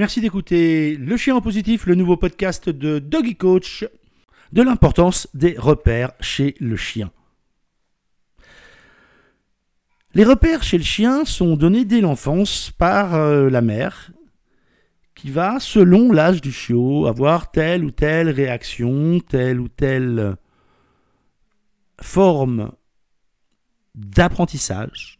Merci d'écouter Le Chien en Positif, le nouveau podcast de Doggy Coach, de l'importance des repères chez le chien. Les repères chez le chien sont donnés dès l'enfance par euh, la mère, qui va, selon l'âge du chiot, avoir telle ou telle réaction, telle ou telle forme d'apprentissage.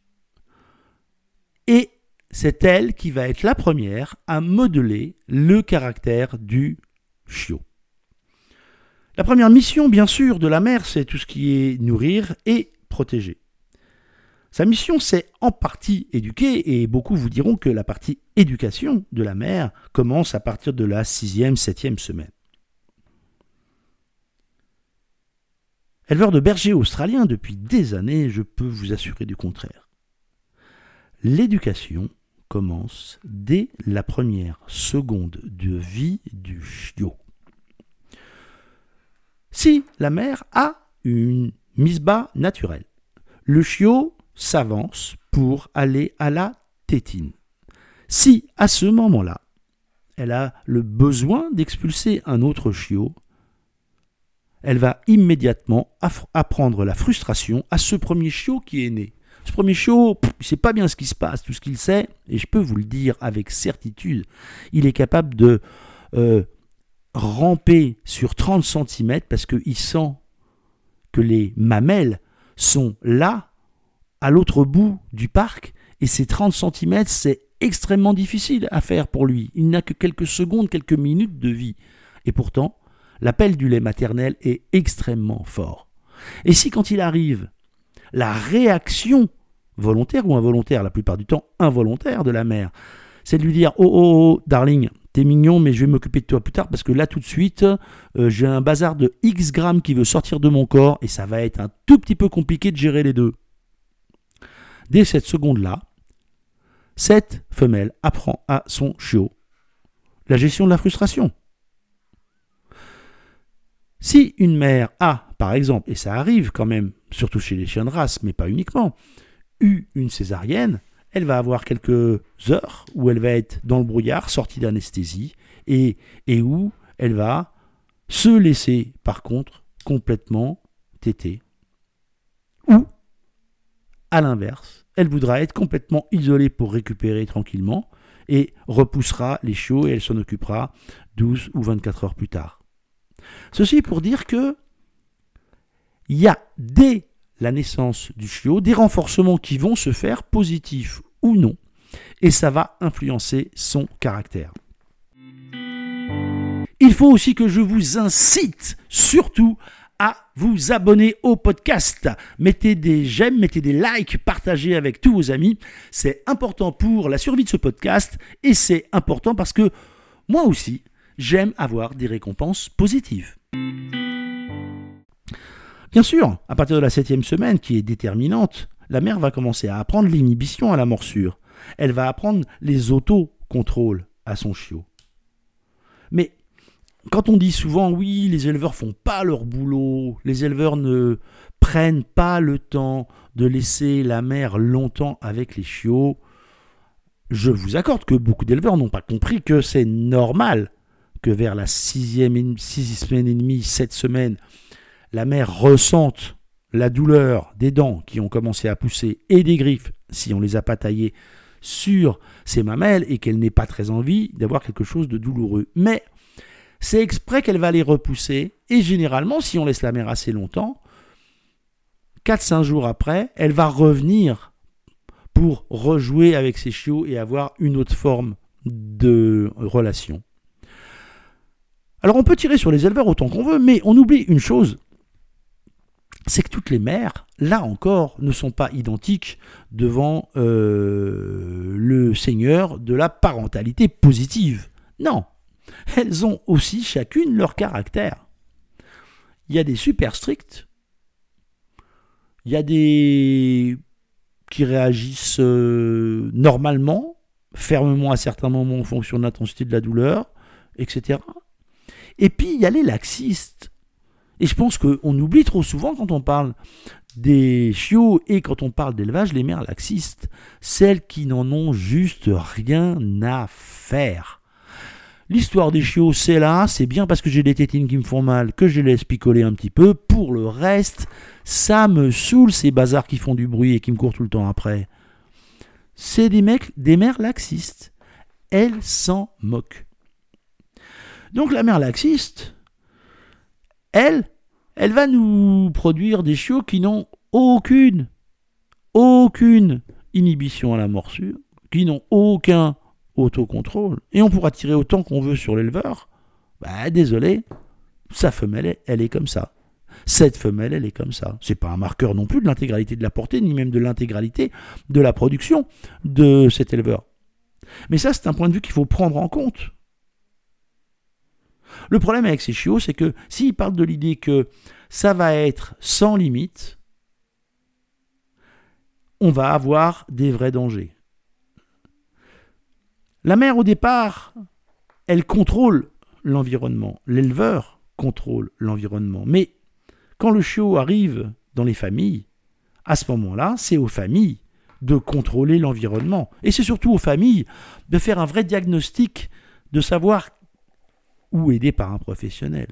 C'est elle qui va être la première à modeler le caractère du chiot. La première mission, bien sûr, de la mère, c'est tout ce qui est nourrir et protéger. Sa mission, c'est en partie éduquer, et beaucoup vous diront que la partie éducation de la mère commence à partir de la sixième, septième semaine. Éleveur de bergers australiens depuis des années, je peux vous assurer du contraire. L'éducation commence dès la première seconde de vie du chiot. Si la mère a une mise bas naturelle, le chiot s'avance pour aller à la tétine. Si à ce moment-là, elle a le besoin d'expulser un autre chiot, elle va immédiatement apprendre la frustration à ce premier chiot qui est né. Ce premier chiot, il ne sait pas bien ce qui se passe. Tout ce qu'il sait, et je peux vous le dire avec certitude, il est capable de euh, ramper sur 30 cm parce qu'il sent que les mamelles sont là, à l'autre bout du parc, et ces 30 cm, c'est extrêmement difficile à faire pour lui. Il n'a que quelques secondes, quelques minutes de vie. Et pourtant, l'appel du lait maternel est extrêmement fort. Et si quand il arrive, la réaction volontaire ou involontaire, la plupart du temps involontaire de la mère, c'est de lui dire oh, oh, oh darling, t'es mignon, mais je vais m'occuper de toi plus tard parce que là tout de suite, euh, j'ai un bazar de X grammes qui veut sortir de mon corps et ça va être un tout petit peu compliqué de gérer les deux. Dès cette seconde-là, cette femelle apprend à son chiot la gestion de la frustration. Si une mère a, par exemple, et ça arrive quand même, surtout chez les chiens de race, mais pas uniquement, eu une césarienne, elle va avoir quelques heures où elle va être dans le brouillard, sortie d'anesthésie, et, et où elle va se laisser, par contre, complètement téter. Ou, à l'inverse, elle voudra être complètement isolée pour récupérer tranquillement, et repoussera les chiots et elle s'en occupera 12 ou 24 heures plus tard. Ceci pour dire que il y a des la naissance du chiot, des renforcements qui vont se faire positifs ou non, et ça va influencer son caractère. Il faut aussi que je vous incite surtout à vous abonner au podcast. Mettez des j'aime, mettez des likes, partagez avec tous vos amis. C'est important pour la survie de ce podcast et c'est important parce que moi aussi, j'aime avoir des récompenses positives. Bien sûr, à partir de la septième semaine, qui est déterminante, la mère va commencer à apprendre l'inhibition à la morsure. Elle va apprendre les autocontrôles à son chiot. Mais quand on dit souvent oui, les éleveurs font pas leur boulot, les éleveurs ne prennent pas le temps de laisser la mère longtemps avec les chiots, je vous accorde que beaucoup d'éleveurs n'ont pas compris que c'est normal que vers la sixième, six semaines et demie, sept semaines, la mère ressente la douleur des dents qui ont commencé à pousser et des griffes, si on les a pas taillées, sur ses mamelles et qu'elle n'ait pas très envie d'avoir quelque chose de douloureux. Mais c'est exprès qu'elle va les repousser et généralement, si on laisse la mère assez longtemps, 4-5 jours après, elle va revenir pour rejouer avec ses chiots et avoir une autre forme de relation. Alors on peut tirer sur les éleveurs autant qu'on veut, mais on oublie une chose, c'est que toutes les mères, là encore, ne sont pas identiques devant euh, le Seigneur de la parentalité positive. Non, elles ont aussi chacune leur caractère. Il y a des super stricts, il y a des qui réagissent euh, normalement, fermement à certains moments en fonction de l'intensité de la douleur, etc. Et puis il y a les laxistes et je pense qu'on oublie trop souvent quand on parle des chiots et quand on parle d'élevage, les mères laxistes, celles qui n'en ont juste rien à faire. L'histoire des chiots, c'est là, c'est bien parce que j'ai des tétines qui me font mal que je les laisse picoler un petit peu. Pour le reste, ça me saoule ces bazars qui font du bruit et qui me courent tout le temps après. C'est des des mères laxistes. Elles s'en moquent. Donc la mère laxiste, elle, elle va nous produire des chiots qui n'ont aucune, aucune inhibition à la morsure, qui n'ont aucun autocontrôle, et on pourra tirer autant qu'on veut sur l'éleveur, bah désolé, sa femelle, elle est comme ça. Cette femelle, elle est comme ça. C'est pas un marqueur non plus de l'intégralité de la portée, ni même de l'intégralité de la production de cet éleveur. Mais ça, c'est un point de vue qu'il faut prendre en compte. Le problème avec ces chiots, c'est que s'il parle de l'idée que ça va être sans limite, on va avoir des vrais dangers. La mère, au départ, elle contrôle l'environnement. L'éleveur contrôle l'environnement. Mais quand le chiot arrive dans les familles, à ce moment-là, c'est aux familles de contrôler l'environnement. Et c'est surtout aux familles de faire un vrai diagnostic, de savoir ou aidé par un professionnel.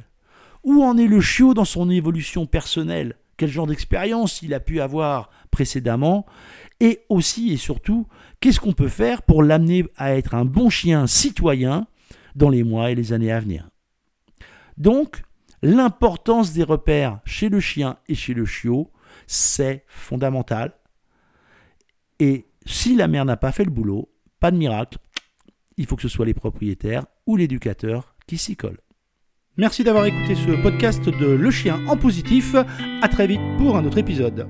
Où en est le chiot dans son évolution personnelle? Quel genre d'expérience il a pu avoir précédemment? Et aussi et surtout, qu'est-ce qu'on peut faire pour l'amener à être un bon chien citoyen dans les mois et les années à venir? Donc, l'importance des repères chez le chien et chez le chiot, c'est fondamental. Et si la mère n'a pas fait le boulot, pas de miracle, il faut que ce soit les propriétaires ou l'éducateur qui s'y colle. Merci d'avoir écouté ce podcast de Le Chien en positif. À très vite pour un autre épisode.